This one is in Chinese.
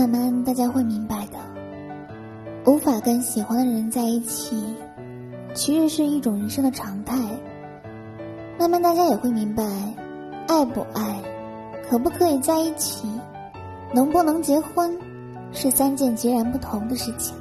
慢慢大家会明白的。无法跟喜欢的人在一起其实是一种人生的常态。慢慢大家也会明白爱不爱可不可以在一起能不能结婚是三件截然不同的事情。